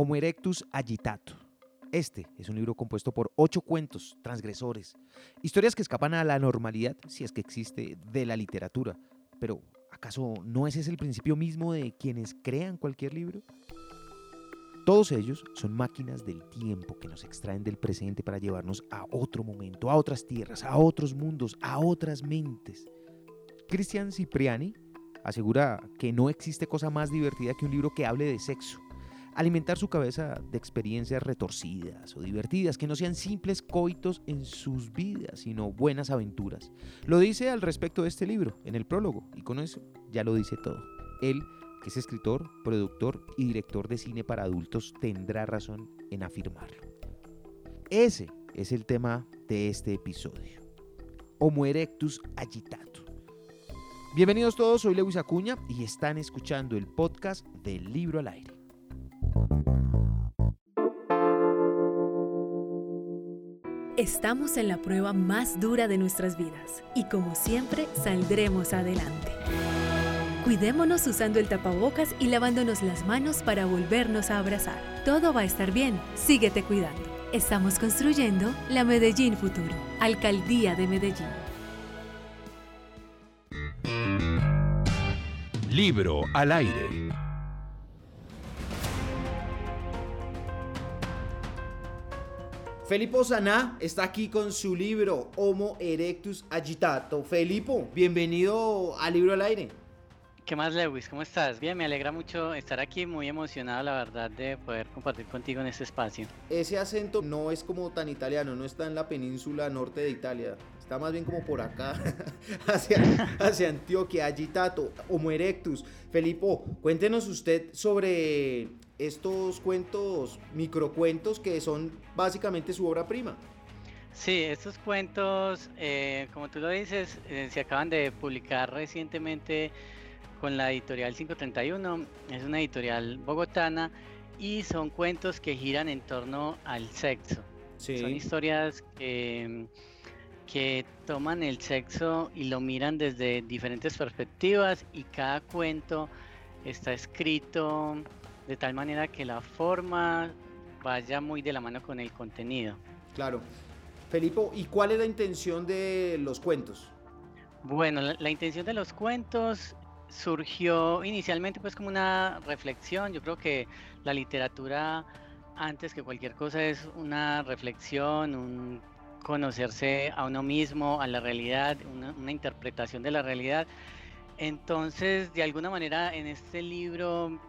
Homo erectus agitato. Este es un libro compuesto por ocho cuentos transgresores, historias que escapan a la normalidad, si es que existe, de la literatura. Pero, ¿acaso no ese es el principio mismo de quienes crean cualquier libro? Todos ellos son máquinas del tiempo que nos extraen del presente para llevarnos a otro momento, a otras tierras, a otros mundos, a otras mentes. Cristian Cipriani asegura que no existe cosa más divertida que un libro que hable de sexo alimentar su cabeza de experiencias retorcidas o divertidas, que no sean simples coitos en sus vidas, sino buenas aventuras. Lo dice al respecto de este libro, en el prólogo, y con eso ya lo dice todo. Él, que es escritor, productor y director de cine para adultos, tendrá razón en afirmarlo. Ese es el tema de este episodio. Homo erectus agitato. Bienvenidos todos, soy Lewis Acuña y están escuchando el podcast del libro al aire. Estamos en la prueba más dura de nuestras vidas y como siempre saldremos adelante. Cuidémonos usando el tapabocas y lavándonos las manos para volvernos a abrazar. Todo va a estar bien, síguete cuidando. Estamos construyendo la Medellín Futuro, Alcaldía de Medellín. Libro al aire. Felipo Saná está aquí con su libro Homo erectus agitato. Felipo, bienvenido al Libro al Aire. ¿Qué más, Lewis? ¿Cómo estás? Bien, me alegra mucho estar aquí, muy emocionado, la verdad, de poder compartir contigo en este espacio. Ese acento no es como tan italiano, no está en la península norte de Italia, está más bien como por acá, hacia, hacia Antioquia, agitato, Homo erectus. Felipo, cuéntenos usted sobre estos cuentos, microcuentos que son básicamente su obra prima. Sí, estos cuentos, eh, como tú lo dices, eh, se acaban de publicar recientemente con la editorial 531. Es una editorial bogotana y son cuentos que giran en torno al sexo. Son historias que, que toman el sexo y lo miran desde diferentes perspectivas y cada cuento está escrito de tal manera que la forma vaya muy de la mano con el contenido. Claro. Felipe, ¿y cuál es la intención de los cuentos? Bueno, la, intención de los cuentos surgió inicialmente pues como una reflexión. Yo creo que la literatura antes que cualquier cosa es una reflexión, un conocerse a uno mismo, a la realidad, una, una interpretación de la realidad. Entonces, de alguna manera en este libro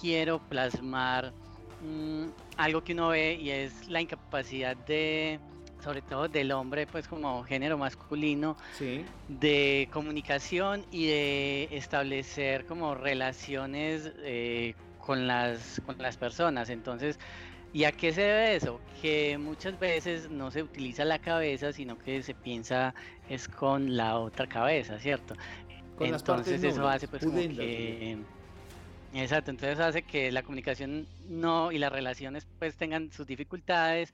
quiero plasmar mm, algo que uno ve y es la incapacidad de, sobre todo del hombre, pues como género masculino, de comunicación y de establecer como relaciones eh, con, las, con las personas. Entonces, ¿y a qué se debe eso? Que muchas veces no se utiliza la cabeza, sino que se piensa es con la otra cabeza, ¿cierto? Entonces eso hace pues como que Exacto, entonces hace que la comunicación no y las relaciones pues tengan sus dificultades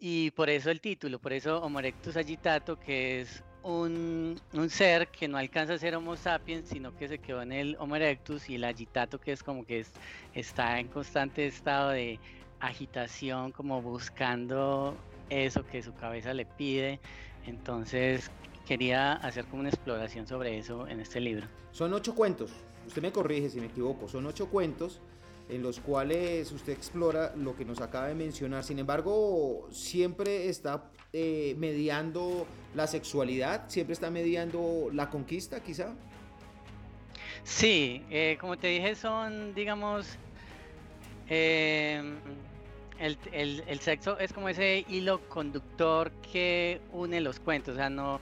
y por eso el título, por eso Homo erectus agitato, que es un, ser que no alcanza a ser Homo sapiens, sino que se quedó en el Homo erectus y el agitato que es como que está en constante estado de agitación, como buscando eso que su cabeza le pide. Entonces quería hacer como una exploración sobre eso en este libro. Son ocho cuentos usted me corrige si me equivoco, son ocho cuentos en los cuales usted explora lo que nos acaba de mencionar. Sin embargo, siempre está eh, mediando la sexualidad, siempre está mediando la conquista, quizá. Sí, eh, como te dije, son, digamos, em, el, el, sexo es como ese hilo conductor que une los cuentos, o sea, no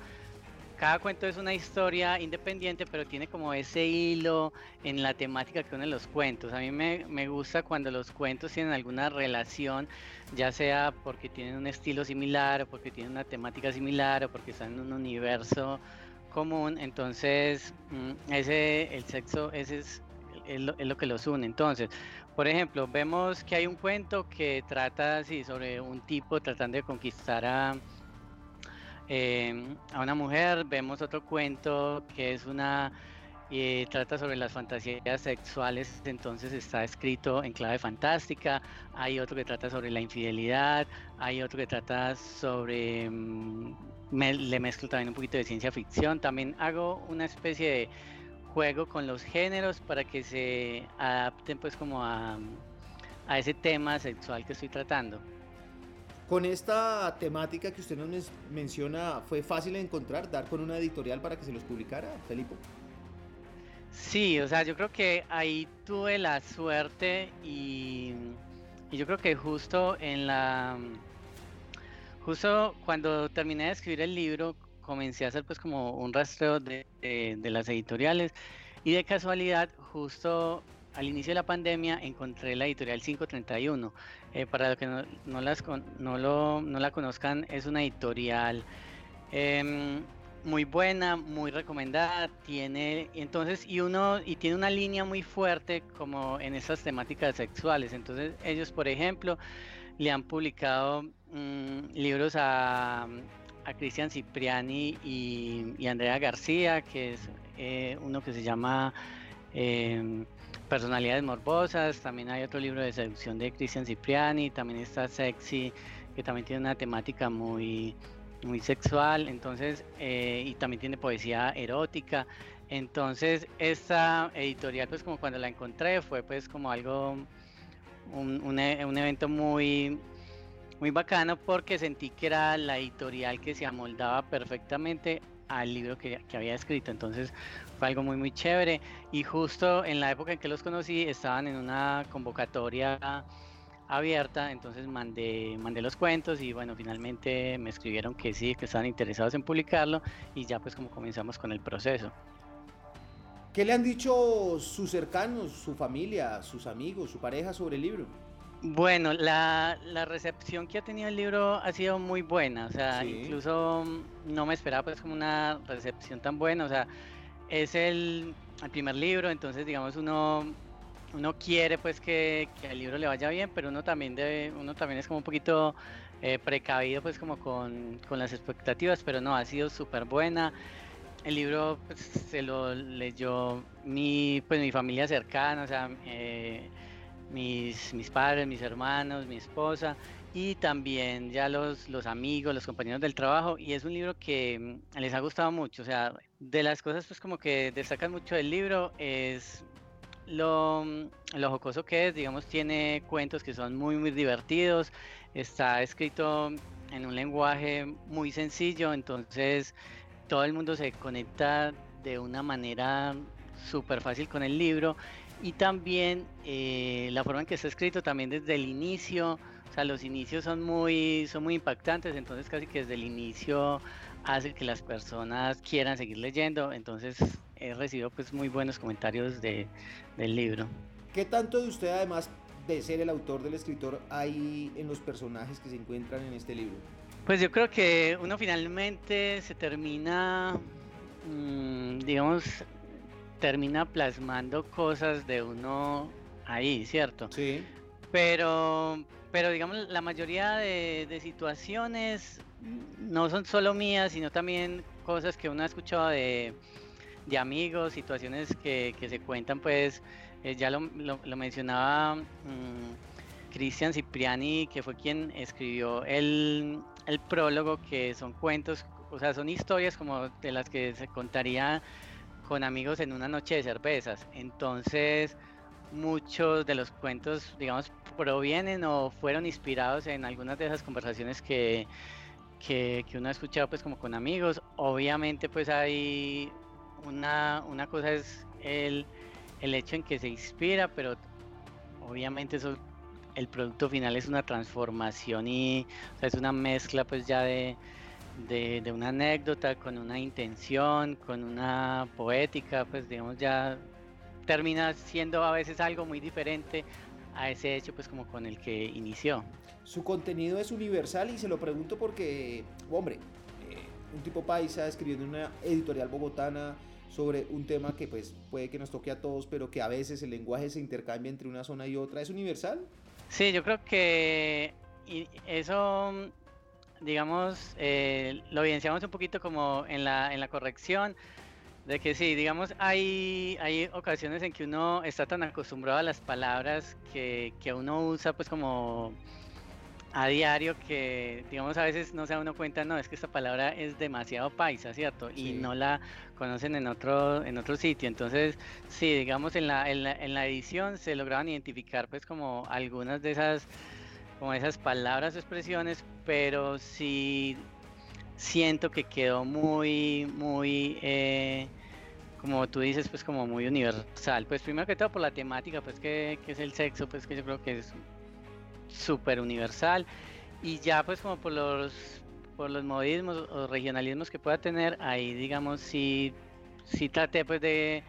cada cuento es una historia independiente, pero tiene como ese hilo en la temática que une los cuentos. A mí me, me, gusta cuando los cuentos tienen alguna relación, ya sea porque tienen un estilo similar, o porque tienen una temática similar, o porque están en un universo común. Entonces, mm, ese, el sexo, ese es, es, lo, es lo que los une. Entonces, por ejemplo, vemos que hay un cuento que trata así sobre un tipo tratando de conquistar a Em, a una mujer, vemos otro cuento que es una y trata sobre las fantasías sexuales, entonces está escrito en clave fantástica, hay otro que trata sobre la infidelidad, hay otro que trata sobre, mm, le mezclo también un poquito de ciencia ficción, también hago una especie de juego con los géneros para que se adapten pues como a, a ese tema sexual que estoy tratando. Con esta temática que usted nos menciona, ¿fue fácil encontrar, dar con una editorial para que se los publicara, Felipe? Sí, o sea, yo creo que ahí tuve la suerte y, yo creo que justo en la... Justo cuando terminé de escribir el libro, comencé a hacer pues como un rastreo de, las editoriales y de casualidad justo al inicio de la pandemia encontré la editorial 531. Eh, para los que no, las, no, lo, no la conozcan, es una editorial em, muy buena, muy recomendada, tiene entonces y uno y tiene una línea muy fuerte como en esas temáticas sexuales. Entonces ellos, por ejemplo, le han publicado mm, libros a, a Cristian Cipriani y, Andrea García, que es eh, uno que se llama em, Personalidades Morbosas. También hay otro libro de seducción de Cristian Cipriani. También está Sexy, que también tiene una temática muy muy sexual, entonces, eh, y también tiene poesía erótica. Entonces, esta editorial, pues como cuando la encontré, fue pues como algo, un, e, evento muy, muy bacano porque sentí que era la editorial que se amoldaba perfectamente al libro que, había escrito. Entonces fue algo muy, muy chévere. Y justo en la época en que los conocí, estaban en una convocatoria abierta, entonces mandé, mandé los cuentos y bueno, finalmente me escribieron que sí, que estaban interesados en publicarlo y ya pues como comenzamos con el proceso. ¿Qué le han dicho sus cercanos, su familia, sus amigos, su pareja sobre el libro? Bueno, la, la recepción que ha tenido el libro ha sido muy buena, o sea, incluso no me esperaba pues como una recepción tan buena, o sea, es el, el primer libro, entonces digamos uno uno quiere pues que, que, el libro le vaya bien, pero uno también debe, uno también es como un poquito eh, precavido pues como con, con, las expectativas, pero no, ha sido súper buena. El libro pues, se lo leyó mi, pues, mi familia cercana, o sea, eh, mis, mis padres, mis hermanos, mi esposa y también ya los, los amigos, los compañeros del trabajo. Y es un libro que mm, les ha gustado mucho, o sea, de las cosas pues como que destacan mucho del libro es lo, lo jocoso que es, digamos, tiene cuentos que son muy, muy divertidos, está escrito en un lenguaje muy sencillo, entonces todo el mundo se conecta de una manera súper fácil con el libro y también eh, la forma en que está escrito también desde el inicio, o sea, los inicios son muy, son muy impactantes, entonces casi que desde el inicio hace que las personas quieran seguir leyendo, entonces he recibido pues muy buenos comentarios de, del libro. ¿Qué tanto de usted además de ser el autor del escritor hay en los personajes que se encuentran en este libro? Pues yo creo que uno finalmente se termina, mm, digamos, termina plasmando cosas de uno ahí, ¿cierto? Sí. Pero, pero digamos, la mayoría de, de situaciones no son solo mías, sino también cosas que uno ha escuchado de, de amigos, situaciones que, que se cuentan, pues eh, ya lo, lo, mencionaba mm, Cristian Cipriani, que fue quien escribió el, el, prólogo, que son cuentos, o sea, son historias como de las que se contaría con amigos en una noche de cervezas. Entonces, muchos de los cuentos, digamos, provienen o fueron inspirados en algunas de esas conversaciones que, que, uno ha escuchado pues como con amigos. Obviamente pues hay una, una cosa es el, el hecho en que se inspira, pero obviamente eso el producto final es una transformación y es una mezcla pues ya de, de, una anécdota con una intención, con una poética, pues digamos ya termina siendo a veces algo muy diferente a ese hecho pues como con el que inició. Su contenido es universal y se lo pregunto porque, hombre, eh, un tipo paisa escribiendo una editorial bogotana, sobre un tema que pues puede que nos toque a todos, pero que a veces el lenguaje se intercambia entre una zona y otra. ¿Es universal? Sí, yo creo que eso, digamos, eh, lo evidenciamos un poquito como en la, en la corrección. De que sí, digamos, hay, hay ocasiones en que uno está tan acostumbrado a las palabras que, que uno usa pues como a diario que, digamos, a veces no se da uno cuenta, no, es que esta palabra es demasiado paisa, ¿cierto? Y no la conocen en otro, en otro sitio. Entonces, sí, digamos, en la, en la, en la edición se lograban identificar pues como algunas de esas, como esas palabras expresiones, pero sí siento que quedó muy, muy... Eh, como tú dices, pues como muy universal. Pues primero que todo por la temática, pues que, que es el sexo, pues que yo creo que es súper universal y ya pues como por los por los modismos o regionalismos que pueda tener ahí digamos sí sí traté pues de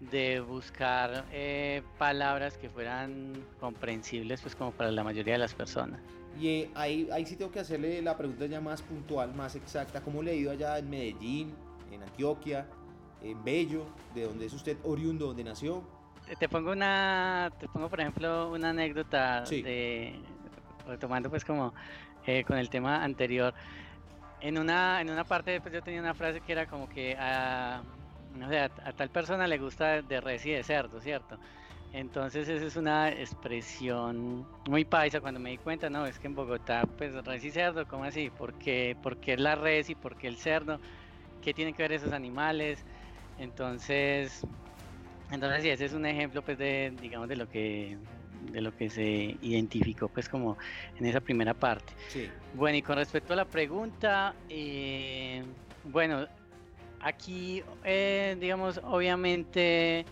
de buscar eh, palabras que fueran comprensibles pues como para la mayoría de las personas y eh, ahí, ahí sí tengo que hacerle la pregunta ya más puntual, más exacta. ¿Cómo le ha ido allá en Medellín, en Antioquia, en Bello, de donde es usted oriundo, donde nació? te pongo una, te pongo por ejemplo una anécdota de, retomando pues como eh, con el tema anterior. En una, en una parte pues yo tenía una frase que era como que a, no sé, a, tal persona le gusta de res y de cerdo, ¿cierto? Entonces esa es una expresión muy paisa cuando me di cuenta, no, es que en Bogotá pues res y cerdo, ¿cómo así? ¿Por qué, ¿Por qué la res y por qué el cerdo? ¿Qué tienen que ver esos animales? Entonces entonces sí, ese es un ejemplo pues de, digamos, de lo que de lo que se identificó pues como en esa primera parte. Bueno, y con respecto a la pregunta, eh, bueno, aquí, eh, digamos, obviamente,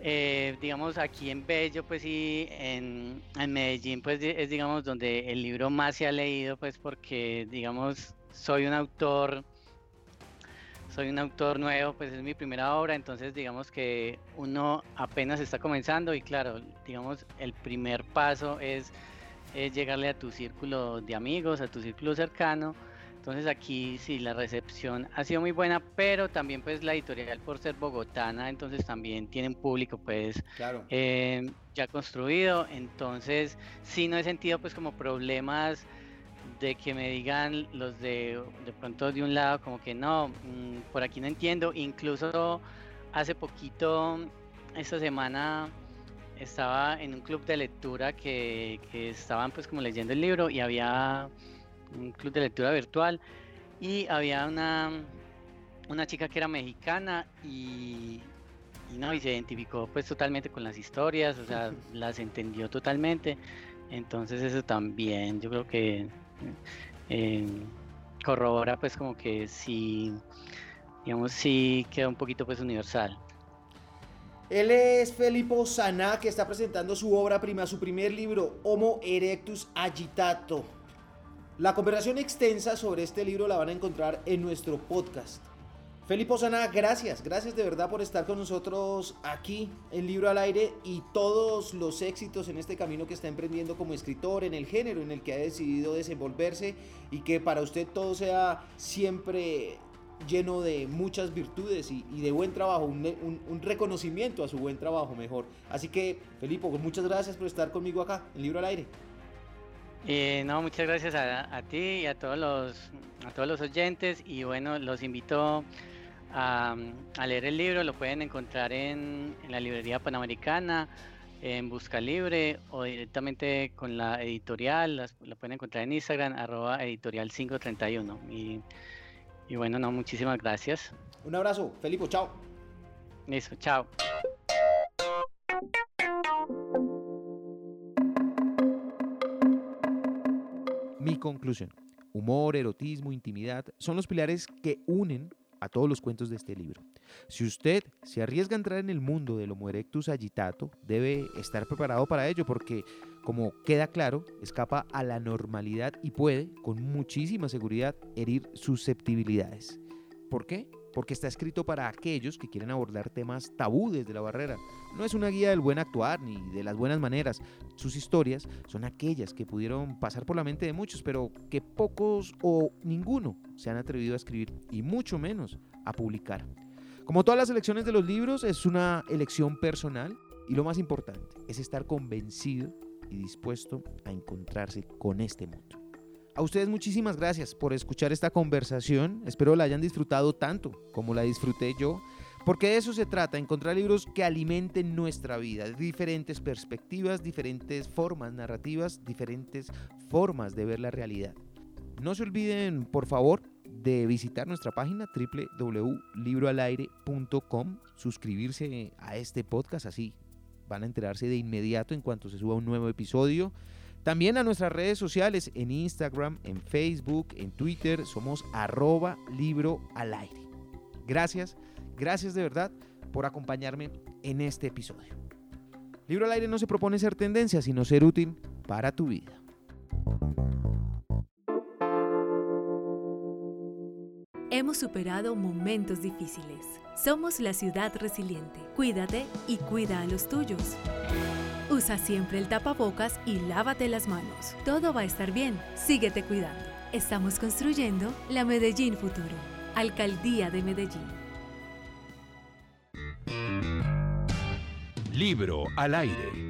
eh, digamos, aquí en Bello, pues sí, en, en, Medellín, pues es, digamos, donde el libro más se ha leído, pues porque, digamos, soy un autor soy un autor nuevo, pues es mi primera obra, entonces digamos que uno apenas está comenzando y claro, digamos el primer paso es, llegarle a tu círculo de amigos, a tu círculo cercano. Entonces aquí sí, la recepción ha sido muy buena, pero también pues la editorial por ser bogotana, entonces también tiene un público pues eh, ya construido, entonces sí no he sentido pues como problemas de que me digan los de de pronto de un lado como que no, mm, por aquí no entiendo, incluso hace poquito, esta semana estaba en un club de lectura que, estaban pues como leyendo el libro y había un club de lectura virtual y había una, una chica que era mexicana y, y no, y se identificó pues totalmente con las historias, o sea, las entendió totalmente. Entonces eso también yo creo que eh, corrobora pues como que sí, digamos, sí queda un poquito pues universal. Él es Felipe Saná, que está presentando su obra prima, su primer libro, Homo erectus agitato. La conversación extensa sobre este libro la van a encontrar en nuestro podcast. Felipe Osana, gracias, gracias de verdad por estar con nosotros aquí en Libro al Aire y todos los éxitos en este camino que está emprendiendo como escritor, en el género en el que ha decidido desenvolverse y que para usted todo sea siempre lleno de muchas virtudes y, de buen trabajo, un, reconocimiento a su buen trabajo mejor. Así que, Felipe, pues muchas gracias por estar conmigo acá en Libro al Aire. Eh, no, muchas gracias a, ti y a todos los a todos los oyentes y bueno, los invito a, leer el libro, lo pueden encontrar en, la librería panamericana, en Busca Libre o directamente con la editorial, las, la pueden encontrar en Instagram, arroba editorial 531. Y, y bueno, no, muchísimas gracias. Un abrazo, Felipe, chao. Listo, chao. Mi conclusión. Humor, erotismo, intimidad son los pilares que unen a todos los cuentos de este libro. Si usted se arriesga a entrar en el mundo del Homo erectus agitato, debe estar preparado para ello porque, como queda claro, escapa a la normalidad y puede, con muchísima seguridad, herir susceptibilidades. ¿Por qué? Porque está escrito para aquellos que quieren abordar temas tabú desde la barrera. No es una guía del buen actuar ni de las buenas maneras. Sus historias son aquellas que pudieron pasar por la mente de muchos, pero que pocos o ninguno se han atrevido a escribir y mucho menos a publicar. Como todas las elecciones de los libros, es una elección personal y lo más importante es estar convencido y dispuesto a encontrarse con este mundo. A ustedes muchísimas gracias por escuchar esta conversación. Espero la hayan disfrutado tanto como la disfruté yo. Porque de eso se trata, encontrar libros que alimenten nuestra vida, diferentes perspectivas, diferentes formas narrativas, diferentes formas de ver la realidad. No se olviden, por favor, de visitar nuestra página www.libroalaire.com, suscribirse a este podcast, así van a enterarse de inmediato en cuanto se suba un nuevo episodio. También a nuestras redes sociales, en Instagram, en Facebook, en Twitter, somos arroba libro al aire. Gracias, gracias de verdad por acompañarme en este episodio. Libro al aire no se propone ser tendencia, sino ser útil para tu vida. Hemos superado momentos difíciles. Somos la ciudad resiliente. Cuídate y cuida a los tuyos. Usa siempre el tapabocas y lávate las manos. Todo va a estar bien. Síguete cuidando. Estamos construyendo la Medellín Futuro. Alcaldía de Medellín. Libro al aire.